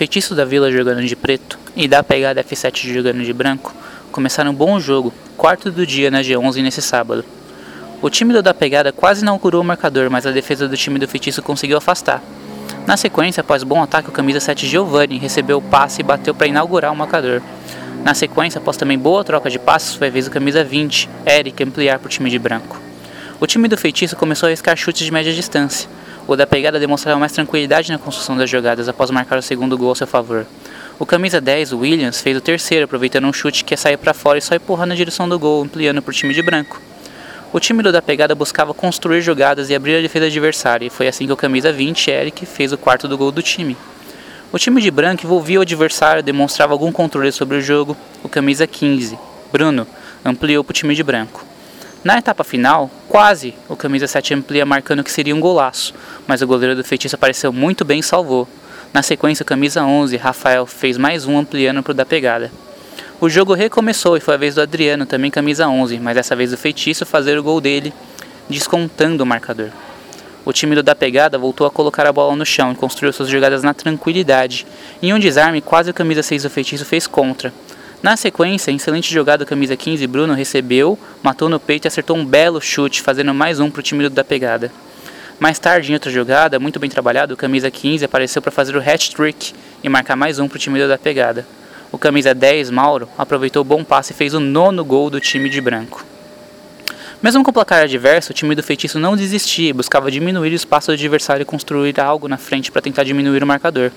Feitiço da Vila jogando de preto e da Pegada F7 jogando de branco começaram um bom jogo, quarto do dia na G11 nesse sábado. O time do da Pegada quase não curou o marcador, mas a defesa do time do Feitiço conseguiu afastar. Na sequência, após bom ataque, o camisa 7 Giovanni recebeu o passe e bateu para inaugurar o marcador. Na sequência, após também boa troca de passes, foi a vez do camisa 20, Eric, ampliar para o time de branco. O time do Feitiço começou a arriscar chutes de média distância, o da pegada demonstrava mais tranquilidade na construção das jogadas após marcar o segundo gol a seu favor. O camisa 10, Williams, fez o terceiro, aproveitando um chute que ia sair para fora e só empurrar na direção do gol, ampliando para o time de branco. O time do da pegada buscava construir jogadas e abrir a defesa adversária, e foi assim que o camisa 20, Eric, fez o quarto do gol do time. O time de branco envolvia o adversário, demonstrava algum controle sobre o jogo. O camisa 15, Bruno, ampliou para o time de branco. Na etapa final, quase o camisa 7 amplia marcando que seria um golaço, mas o goleiro do feitiço apareceu muito bem e salvou. Na sequência, o camisa 11, Rafael, fez mais um ampliando para o da pegada. O jogo recomeçou e foi a vez do Adriano, também camisa 11, mas dessa vez o feitiço fazer o gol dele, descontando o marcador. O time do da pegada voltou a colocar a bola no chão e construiu suas jogadas na tranquilidade. Em um desarme, quase o camisa 6 do feitiço fez contra, na sequência, excelente jogada camisa 15, Bruno recebeu, matou no peito e acertou um belo chute, fazendo mais um para o time da pegada. Mais tarde, em outra jogada, muito bem trabalhado, o camisa 15 apareceu para fazer o hat-trick e marcar mais um para o time da pegada. O camisa 10, Mauro, aproveitou o bom passe e fez o nono gol do time de branco. Mesmo com o placar adverso, o time do feitiço não desistia e buscava diminuir o espaço do adversário e construir algo na frente para tentar diminuir o marcador.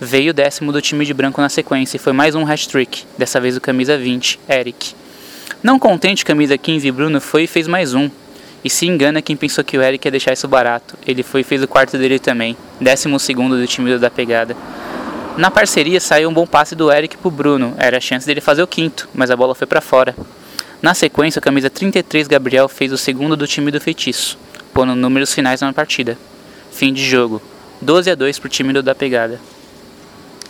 Veio o décimo do time de branco na sequência e foi mais um hat-trick, dessa vez o camisa 20, Eric. Não contente, camisa 15 Bruno foi e fez mais um. E se engana quem pensou que o Eric ia deixar isso barato. Ele foi e fez o quarto dele também, décimo segundo do time da pegada. Na parceria saiu um bom passe do Eric pro Bruno, era a chance dele fazer o quinto, mas a bola foi para fora. Na sequência, o camisa 33 Gabriel fez o segundo do time do feitiço, pondo números finais na partida. Fim de jogo. 12 a 2 pro time do da pegada.